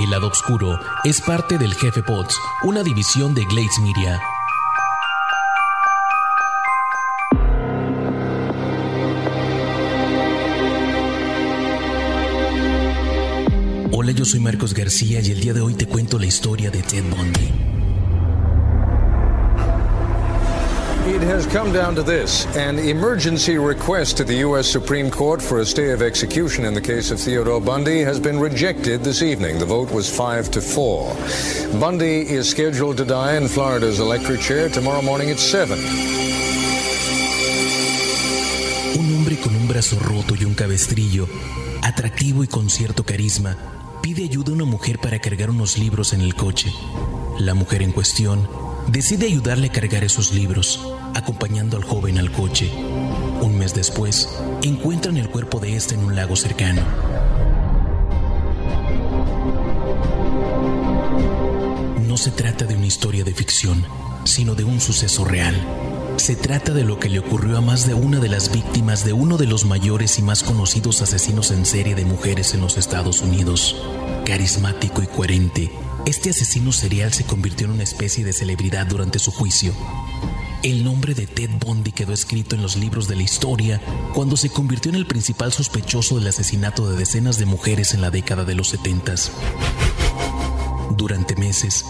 El lado oscuro es parte del Jefe Pods, una división de Glades Media. Hola, yo soy Marcos García y el día de hoy te cuento la historia de Ted Bundy. It has come down to this an emergency request to the U.S. Supreme Court for a stay of execution in the case of Theodore Bundy has been rejected this evening. The vote was 5 to 4. Bundy is scheduled to die in Florida's electric chair tomorrow morning at 7. Un hombre con un brazo roto y un cabestrillo, atractivo y con cierto carisma, pide ayuda a una mujer para cargar unos libros en el coche. La mujer en cuestión decide ayudarle a cargar esos libros, acompañando al joven al coche. Un mes después, encuentran el cuerpo de este en un lago cercano. No se trata de una historia de ficción, sino de un suceso real. Se trata de lo que le ocurrió a más de una de las víctimas de uno de los mayores y más conocidos asesinos en serie de mujeres en los Estados Unidos. Carismático y coherente, este asesino serial se convirtió en una especie de celebridad durante su juicio. El nombre de Ted Bundy quedó escrito en los libros de la historia cuando se convirtió en el principal sospechoso del asesinato de decenas de mujeres en la década de los 70. Durante meses,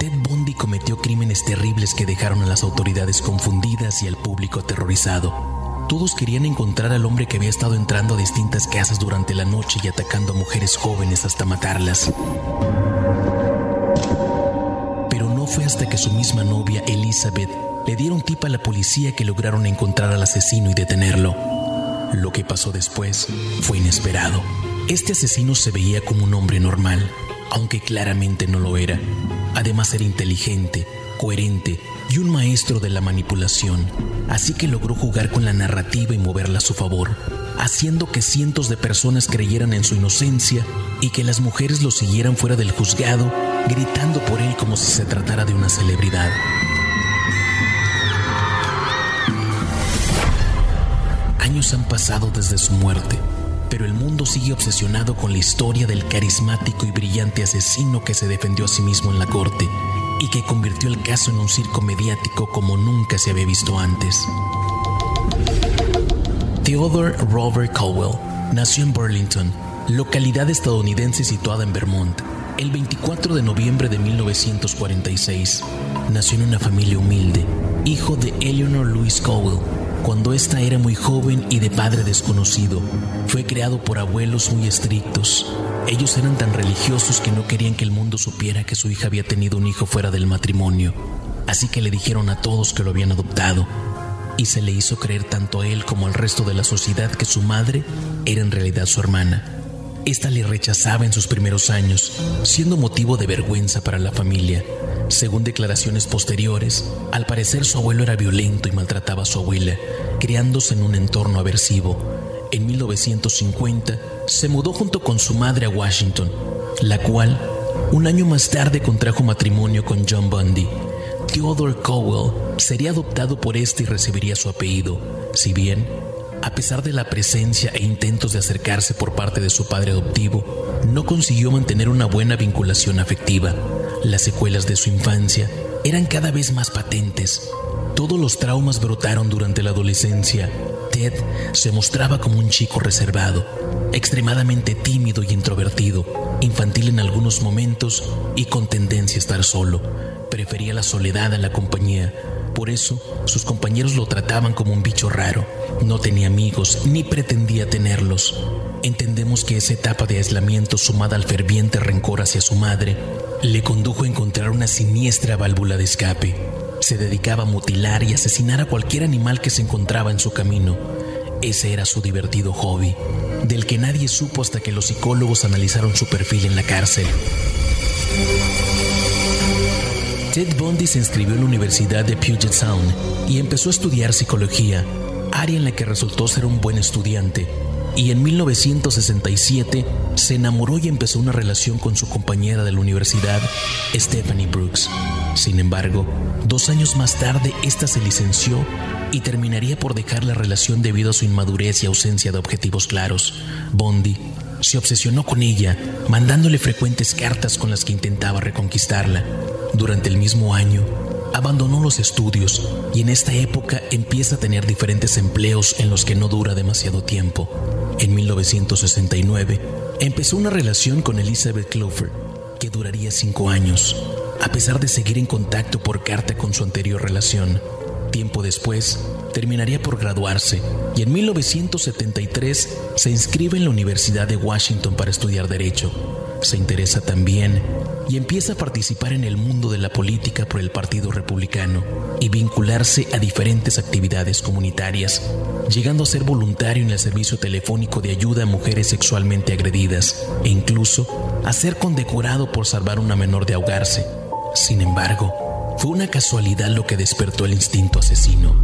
Ted Bundy cometió crímenes terribles que dejaron a las autoridades confundidas y al público aterrorizado. Todos querían encontrar al hombre que había estado entrando a distintas casas durante la noche y atacando a mujeres jóvenes hasta matarlas. Fue hasta que su misma novia, Elizabeth, le dieron tip a la policía que lograron encontrar al asesino y detenerlo. Lo que pasó después fue inesperado. Este asesino se veía como un hombre normal, aunque claramente no lo era. Además era inteligente, coherente y un maestro de la manipulación, así que logró jugar con la narrativa y moverla a su favor, haciendo que cientos de personas creyeran en su inocencia y que las mujeres lo siguieran fuera del juzgado, gritando por él como si se tratara de una celebridad. Años han pasado desde su muerte, pero el mundo sigue obsesionado con la historia del carismático y brillante asesino que se defendió a sí mismo en la corte y que convirtió el caso en un circo mediático como nunca se había visto antes. Theodore Robert Cowell nació en Burlington, localidad estadounidense situada en Vermont, el 24 de noviembre de 1946. Nació en una familia humilde, hijo de Eleanor Louise Cowell. Cuando ésta era muy joven y de padre desconocido, fue creado por abuelos muy estrictos. Ellos eran tan religiosos que no querían que el mundo supiera que su hija había tenido un hijo fuera del matrimonio. Así que le dijeron a todos que lo habían adoptado. Y se le hizo creer tanto a él como al resto de la sociedad que su madre era en realidad su hermana. Esta le rechazaba en sus primeros años, siendo motivo de vergüenza para la familia. Según declaraciones posteriores, al parecer su abuelo era violento y maltrataba a su abuela, criándose en un entorno aversivo. En 1950 se mudó junto con su madre a Washington, la cual un año más tarde contrajo matrimonio con John Bundy. Theodore Cowell sería adoptado por este y recibiría su apellido, si bien a pesar de la presencia e intentos de acercarse por parte de su padre adoptivo, no consiguió mantener una buena vinculación afectiva. Las secuelas de su infancia eran cada vez más patentes. Todos los traumas brotaron durante la adolescencia. Ted se mostraba como un chico reservado, extremadamente tímido y introvertido, infantil en algunos momentos y con tendencia a estar solo. Prefería la soledad a la compañía. Por eso, sus compañeros lo trataban como un bicho raro. No tenía amigos ni pretendía tenerlos. Entendemos que esa etapa de aislamiento sumada al ferviente rencor hacia su madre le condujo a encontrar una siniestra válvula de escape. Se dedicaba a mutilar y asesinar a cualquier animal que se encontraba en su camino. Ese era su divertido hobby, del que nadie supo hasta que los psicólogos analizaron su perfil en la cárcel. Ted Bundy se inscribió en la Universidad de Puget Sound y empezó a estudiar psicología, área en la que resultó ser un buen estudiante. Y en 1967 se enamoró y empezó una relación con su compañera de la universidad, Stephanie Brooks. Sin embargo, dos años más tarde, esta se licenció y terminaría por dejar la relación debido a su inmadurez y ausencia de objetivos claros. Bondi se obsesionó con ella, mandándole frecuentes cartas con las que intentaba reconquistarla. Durante el mismo año, abandonó los estudios y en esta época empieza a tener diferentes empleos en los que no dura demasiado tiempo. En 1969, empezó una relación con Elizabeth Clover, que duraría cinco años, a pesar de seguir en contacto por carta con su anterior relación. Tiempo después, terminaría por graduarse y en 1973 se inscribe en la Universidad de Washington para estudiar Derecho. Se interesa también y empieza a participar en el mundo de la política por el Partido Republicano y vincularse a diferentes actividades comunitarias, llegando a ser voluntario en el servicio telefónico de ayuda a mujeres sexualmente agredidas e incluso a ser condecorado por salvar a una menor de ahogarse. Sin embargo, fue una casualidad lo que despertó el instinto asesino.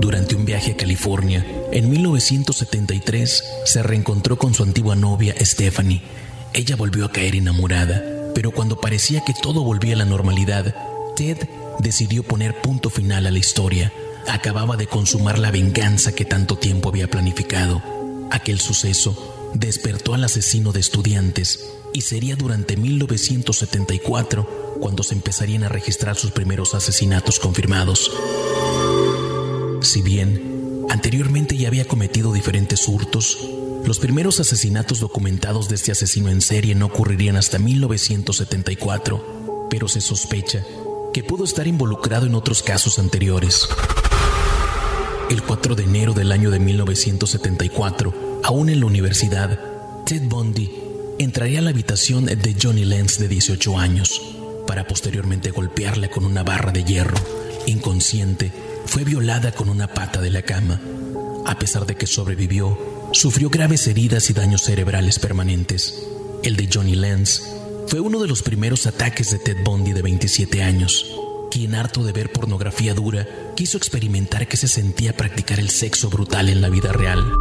Durante un viaje a California, en 1973, se reencontró con su antigua novia Stephanie. Ella volvió a caer enamorada, pero cuando parecía que todo volvía a la normalidad, Ted decidió poner punto final a la historia. Acababa de consumar la venganza que tanto tiempo había planificado. Aquel suceso despertó al asesino de estudiantes y sería durante 1974 cuando se empezarían a registrar sus primeros asesinatos confirmados. Si bien anteriormente ya había cometido diferentes hurtos, los primeros asesinatos documentados de este asesino en serie no ocurrirían hasta 1974, pero se sospecha que pudo estar involucrado en otros casos anteriores. El 4 de enero del año de 1974, aún en la universidad, Ted Bundy entraría a la habitación de Johnny Lenz de 18 años posteriormente golpearla con una barra de hierro. Inconsciente, fue violada con una pata de la cama. A pesar de que sobrevivió, sufrió graves heridas y daños cerebrales permanentes. El de Johnny Lenz fue uno de los primeros ataques de Ted Bundy de 27 años, quien harto de ver pornografía dura, quiso experimentar que se sentía practicar el sexo brutal en la vida real.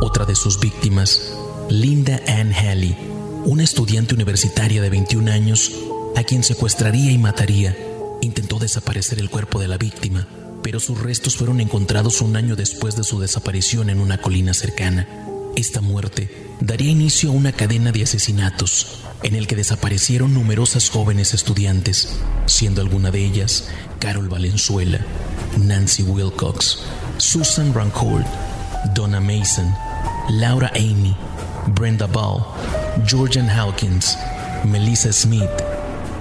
Otra de sus víctimas, Linda Ann Haley, una estudiante universitaria de 21 años, a quien secuestraría y mataría, intentó desaparecer el cuerpo de la víctima, pero sus restos fueron encontrados un año después de su desaparición en una colina cercana. Esta muerte daría inicio a una cadena de asesinatos, en el que desaparecieron numerosas jóvenes estudiantes, siendo alguna de ellas Carol Valenzuela, Nancy Wilcox, Susan Rancourt, Donna Mason, Laura Amy, Brenda Ball, Georgian Hawkins, Melissa Smith,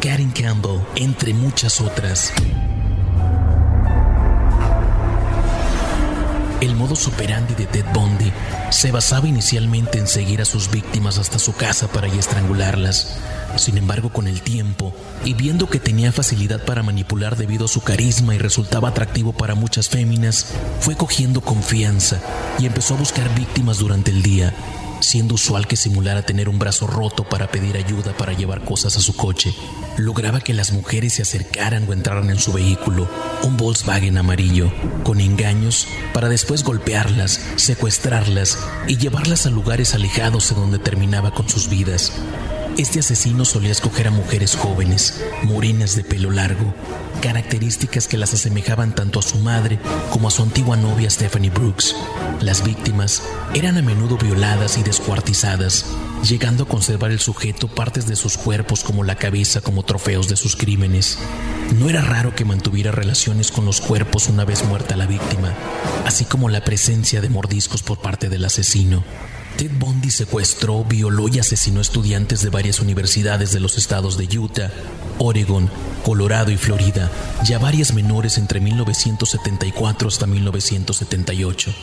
Karen Campbell, entre muchas otras. El modo operandi de Ted Bundy se basaba inicialmente en seguir a sus víctimas hasta su casa para estrangularlas. Sin embargo, con el tiempo, y viendo que tenía facilidad para manipular debido a su carisma y resultaba atractivo para muchas féminas, fue cogiendo confianza y empezó a buscar víctimas durante el día, siendo usual que simulara tener un brazo roto para pedir ayuda para llevar cosas a su coche. Lograba que las mujeres se acercaran o entraran en su vehículo, un Volkswagen amarillo, con engaños para después golpearlas, secuestrarlas y llevarlas a lugares alejados en donde terminaba con sus vidas. Este asesino solía escoger a mujeres jóvenes, morenas de pelo largo, características que las asemejaban tanto a su madre como a su antigua novia Stephanie Brooks. Las víctimas eran a menudo violadas y descuartizadas, llegando a conservar el sujeto partes de sus cuerpos como la cabeza como trofeos de sus crímenes. No era raro que mantuviera relaciones con los cuerpos una vez muerta la víctima, así como la presencia de mordiscos por parte del asesino. Ted Bundy secuestró, violó y asesinó estudiantes de varias universidades de los estados de Utah, Oregon, Colorado y Florida, y a varias menores entre 1974 hasta 1978.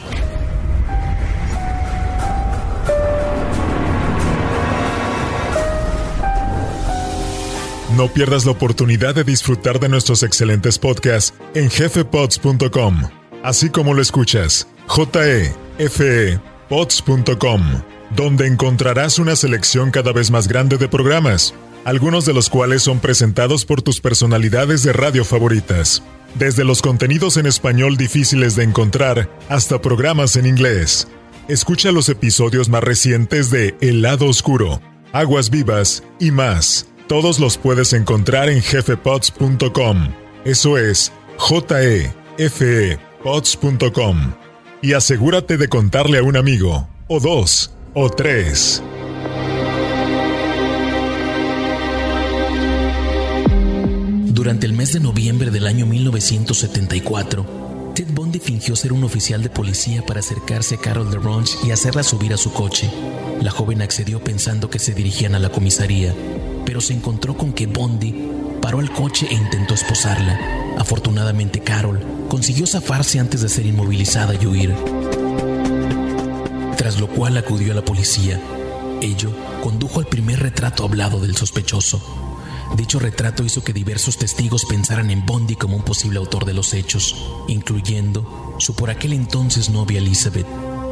No pierdas la oportunidad de disfrutar de nuestros excelentes podcasts en jefepods.com, así como lo escuchas, J F E pods.com donde encontrarás una selección cada vez más grande de programas, algunos de los cuales son presentados por tus personalidades de radio favoritas, desde los contenidos en español difíciles de encontrar hasta programas en inglés. Escucha los episodios más recientes de El lado oscuro, Aguas vivas y más. Todos los puedes encontrar en jefepods.com. Eso es j e e. Y asegúrate de contarle a un amigo, o dos, o tres. Durante el mes de noviembre del año 1974, Ted Bundy fingió ser un oficial de policía para acercarse a Carol LaRonge y hacerla subir a su coche. La joven accedió pensando que se dirigían a la comisaría, pero se encontró con que Bundy paró el coche e intentó esposarla. Afortunadamente, Carol consiguió zafarse antes de ser inmovilizada y huir. Tras lo cual acudió a la policía. Ello condujo al primer retrato hablado del sospechoso. Dicho retrato hizo que diversos testigos pensaran en Bondi como un posible autor de los hechos, incluyendo su por aquel entonces novia Elizabeth.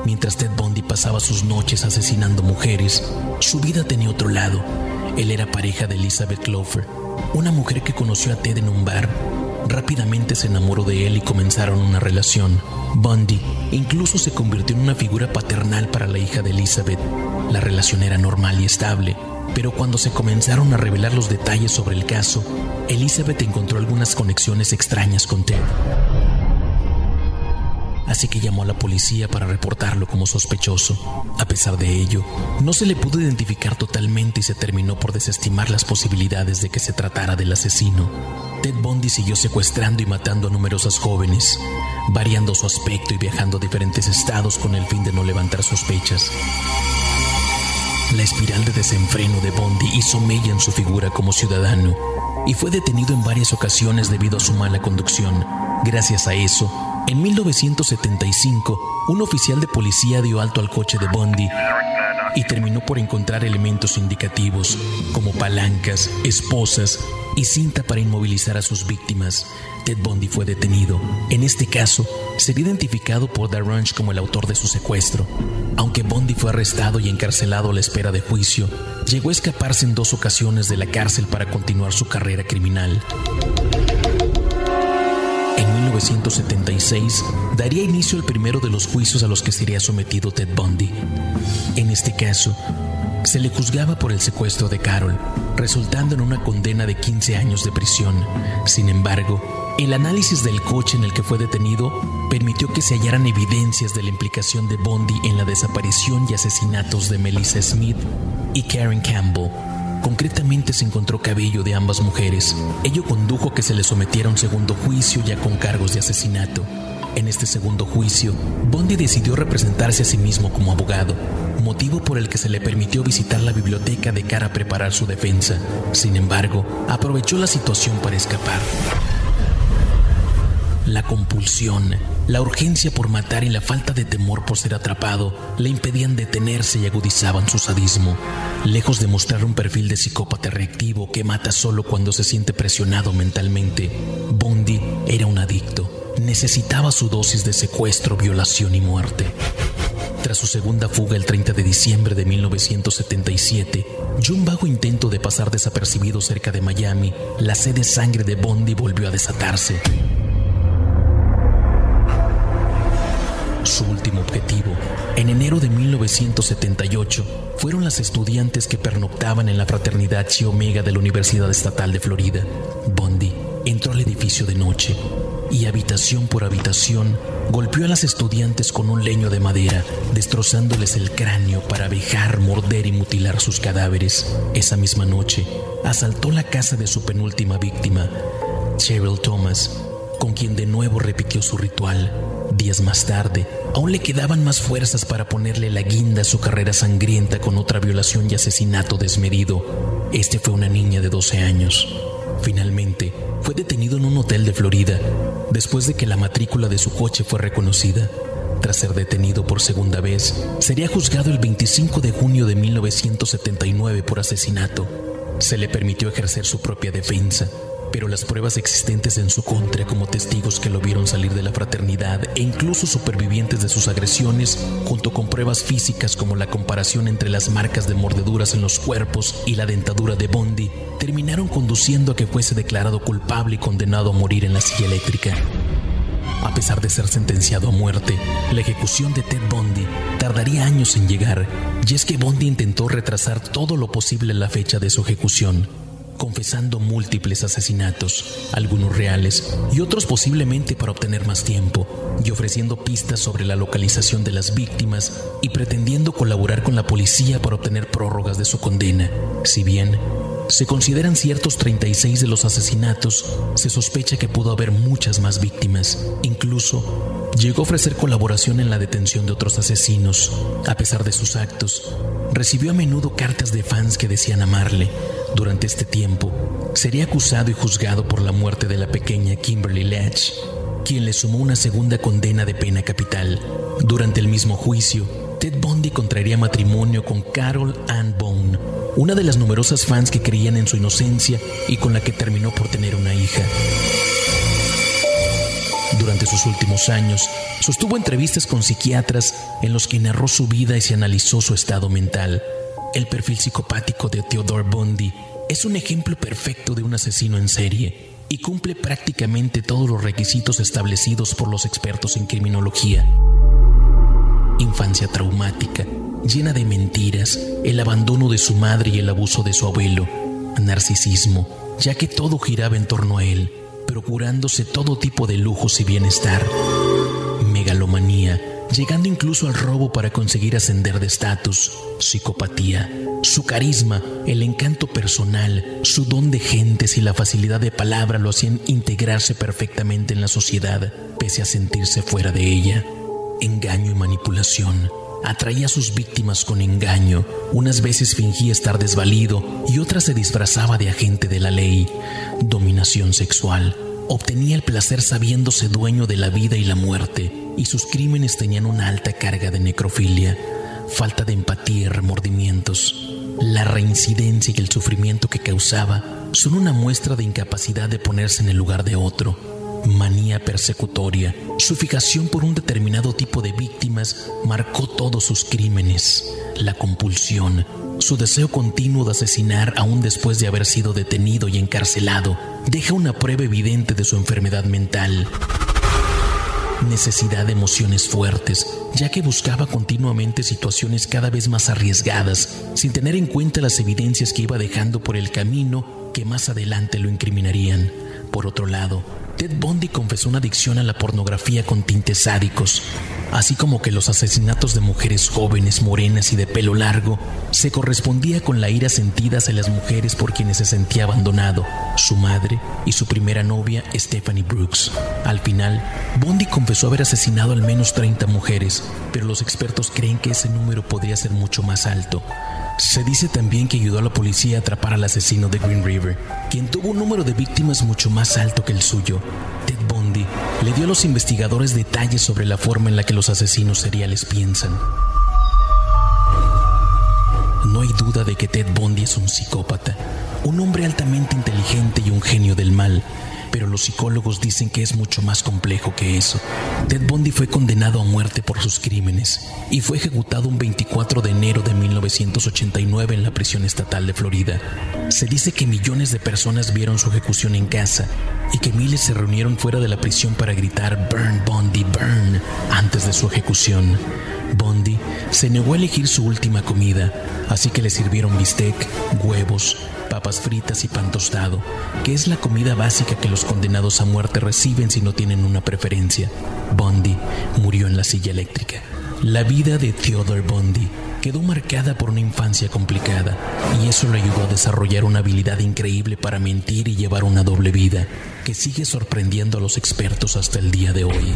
Mientras Ted Bundy pasaba sus noches asesinando mujeres, su vida tenía otro lado. Él era pareja de Elizabeth Clover, una mujer que conoció a Ted en un bar. Rápidamente se enamoró de él y comenzaron una relación. Bundy incluso se convirtió en una figura paternal para la hija de Elizabeth. La relación era normal y estable, pero cuando se comenzaron a revelar los detalles sobre el caso, Elizabeth encontró algunas conexiones extrañas con Ted. Así que llamó a la policía para reportarlo como sospechoso. A pesar de ello, no se le pudo identificar totalmente y se terminó por desestimar las posibilidades de que se tratara del asesino. Ted Bundy siguió secuestrando y matando a numerosas jóvenes, variando su aspecto y viajando a diferentes estados con el fin de no levantar sospechas. La espiral de desenfreno de Bondi hizo mella en su figura como ciudadano y fue detenido en varias ocasiones debido a su mala conducción. Gracias a eso, en 1975, un oficial de policía dio alto al coche de Bondi y terminó por encontrar elementos indicativos como palancas, esposas y cinta para inmovilizar a sus víctimas. Ted Bundy fue detenido. En este caso, sería identificado por Ranch como el autor de su secuestro. Aunque Bundy fue arrestado y encarcelado a la espera de juicio, llegó a escaparse en dos ocasiones de la cárcel para continuar su carrera criminal. En 1976 daría inicio el primero de los juicios a los que sería sometido Ted Bundy. En este caso, se le juzgaba por el secuestro de Carol, resultando en una condena de 15 años de prisión. Sin embargo, el análisis del coche en el que fue detenido permitió que se hallaran evidencias de la implicación de Bondi en la desaparición y asesinatos de Melissa Smith y Karen Campbell. Concretamente se encontró cabello de ambas mujeres. Ello condujo a que se le sometiera a un segundo juicio ya con cargos de asesinato. En este segundo juicio, Bondi decidió representarse a sí mismo como abogado, motivo por el que se le permitió visitar la biblioteca de cara a preparar su defensa. Sin embargo, aprovechó la situación para escapar. La compulsión, la urgencia por matar y la falta de temor por ser atrapado le impedían detenerse y agudizaban su sadismo. Lejos de mostrar un perfil de psicópata reactivo que mata solo cuando se siente presionado mentalmente, Bondi era un adicto necesitaba su dosis de secuestro, violación y muerte. Tras su segunda fuga el 30 de diciembre de 1977 y un vago intento de pasar desapercibido cerca de Miami, la sed de sangre de Bondi volvió a desatarse. Su último objetivo, en enero de 1978, fueron las estudiantes que pernoctaban en la fraternidad Chi Omega de la Universidad Estatal de Florida. Bondi entró al edificio de noche y habitación por habitación golpeó a las estudiantes con un leño de madera, destrozándoles el cráneo para abejar, morder y mutilar sus cadáveres. Esa misma noche, asaltó la casa de su penúltima víctima, Cheryl Thomas, con quien de nuevo repitió su ritual. Días más tarde, aún le quedaban más fuerzas para ponerle la guinda a su carrera sangrienta con otra violación y asesinato desmedido. Este fue una niña de 12 años. Finalmente, fue detenido en un hotel de Florida después de que la matrícula de su coche fue reconocida. Tras ser detenido por segunda vez, sería juzgado el 25 de junio de 1979 por asesinato. Se le permitió ejercer su propia defensa. Pero las pruebas existentes en su contra como testigos que lo vieron salir de la fraternidad e incluso supervivientes de sus agresiones, junto con pruebas físicas como la comparación entre las marcas de mordeduras en los cuerpos y la dentadura de Bondi, terminaron conduciendo a que fuese declarado culpable y condenado a morir en la silla eléctrica. A pesar de ser sentenciado a muerte, la ejecución de Ted Bundy tardaría años en llegar, y es que Bundy intentó retrasar todo lo posible la fecha de su ejecución, confesando múltiples asesinatos, algunos reales y otros posiblemente para obtener más tiempo, y ofreciendo pistas sobre la localización de las víctimas y pretendiendo colaborar con la policía para obtener prórrogas de su condena. Si bien se consideran ciertos 36 de los asesinatos, se sospecha que pudo haber muchas más víctimas. Incluso llegó a ofrecer colaboración en la detención de otros asesinos. A pesar de sus actos, recibió a menudo cartas de fans que decían amarle, durante este tiempo, sería acusado y juzgado por la muerte de la pequeña Kimberly Ledge, quien le sumó una segunda condena de pena capital. Durante el mismo juicio, Ted Bundy contraería matrimonio con Carol Ann Bone, una de las numerosas fans que creían en su inocencia y con la que terminó por tener una hija. Durante sus últimos años, sostuvo entrevistas con psiquiatras en los que narró su vida y se analizó su estado mental. El perfil psicopático de Theodore Bundy es un ejemplo perfecto de un asesino en serie y cumple prácticamente todos los requisitos establecidos por los expertos en criminología. Infancia traumática, llena de mentiras, el abandono de su madre y el abuso de su abuelo, narcisismo, ya que todo giraba en torno a él, procurándose todo tipo de lujos y bienestar, megalomanía, llegando incluso al robo para conseguir ascender de estatus, psicopatía, su carisma, el encanto personal, su don de gentes y la facilidad de palabra lo hacían integrarse perfectamente en la sociedad, pese a sentirse fuera de ella. Engaño y manipulación. Atraía a sus víctimas con engaño, unas veces fingía estar desvalido y otras se disfrazaba de agente de la ley. Dominación sexual. Obtenía el placer sabiéndose dueño de la vida y la muerte y sus crímenes tenían una alta carga de necrofilia, falta de empatía y remordimientos. La reincidencia y el sufrimiento que causaba son una muestra de incapacidad de ponerse en el lugar de otro. Manía persecutoria, su fijación por un determinado tipo de víctimas marcó todos sus crímenes. La compulsión, su deseo continuo de asesinar aún después de haber sido detenido y encarcelado, deja una prueba evidente de su enfermedad mental necesidad de emociones fuertes, ya que buscaba continuamente situaciones cada vez más arriesgadas, sin tener en cuenta las evidencias que iba dejando por el camino que más adelante lo incriminarían. Por otro lado, Ted Bundy confesó una adicción a la pornografía con tintes sádicos, así como que los asesinatos de mujeres jóvenes, morenas y de pelo largo se correspondía con la ira sentida hacia las mujeres por quienes se sentía abandonado, su madre y su primera novia, Stephanie Brooks. Al final, Bundy confesó haber asesinado al menos 30 mujeres, pero los expertos creen que ese número podría ser mucho más alto. Se dice también que ayudó a la policía a atrapar al asesino de Green River, quien tuvo un número de víctimas mucho más alto que el suyo. Ted Bundy le dio a los investigadores detalles sobre la forma en la que los asesinos seriales piensan. No hay duda de que Ted Bundy es un psicópata, un hombre altamente inteligente y un genio del mal, pero los psicólogos dicen que es mucho más complejo que eso. Ted Bundy fue condenado a muerte por sus crímenes y fue ejecutado un 24 de enero de 1989 en la prisión estatal de Florida. Se dice que millones de personas vieron su ejecución en casa y que miles se reunieron fuera de la prisión para gritar Burn Bundy, burn antes de su ejecución. Bundy se negó a elegir su última comida, así que le sirvieron bistec, huevos, papas fritas y pan tostado, que es la comida básica que los condenados a muerte reciben si no tienen una preferencia. Bundy murió en la silla eléctrica. La vida de Theodore Bundy quedó marcada por una infancia complicada y eso le ayudó a desarrollar una habilidad increíble para mentir y llevar una doble vida que sigue sorprendiendo a los expertos hasta el día de hoy.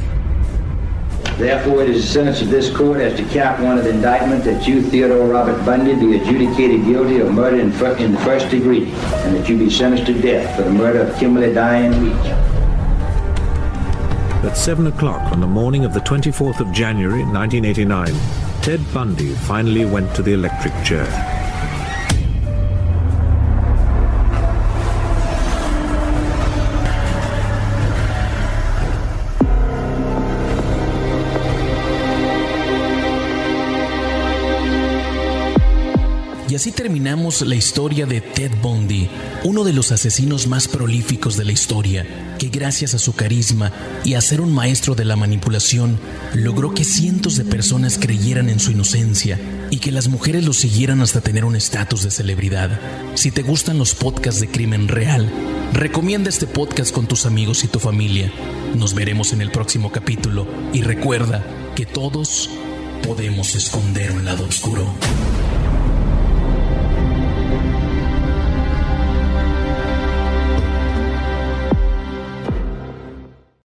Therefore, it is the sentence of this court as to count one of the indictment that you, Theodore Robert Bundy, be adjudicated guilty of murder in, in the first degree, and that you be sentenced to death for the murder of Kimberly Diane Weech. At 7 o'clock on the morning of the 24th of January 1989, Ted Bundy finally went to the electric chair. Así terminamos la historia de Ted Bundy, uno de los asesinos más prolíficos de la historia, que gracias a su carisma y a ser un maestro de la manipulación, logró que cientos de personas creyeran en su inocencia y que las mujeres lo siguieran hasta tener un estatus de celebridad. Si te gustan los podcasts de crimen real, recomienda este podcast con tus amigos y tu familia. Nos veremos en el próximo capítulo y recuerda que todos podemos esconder un lado oscuro.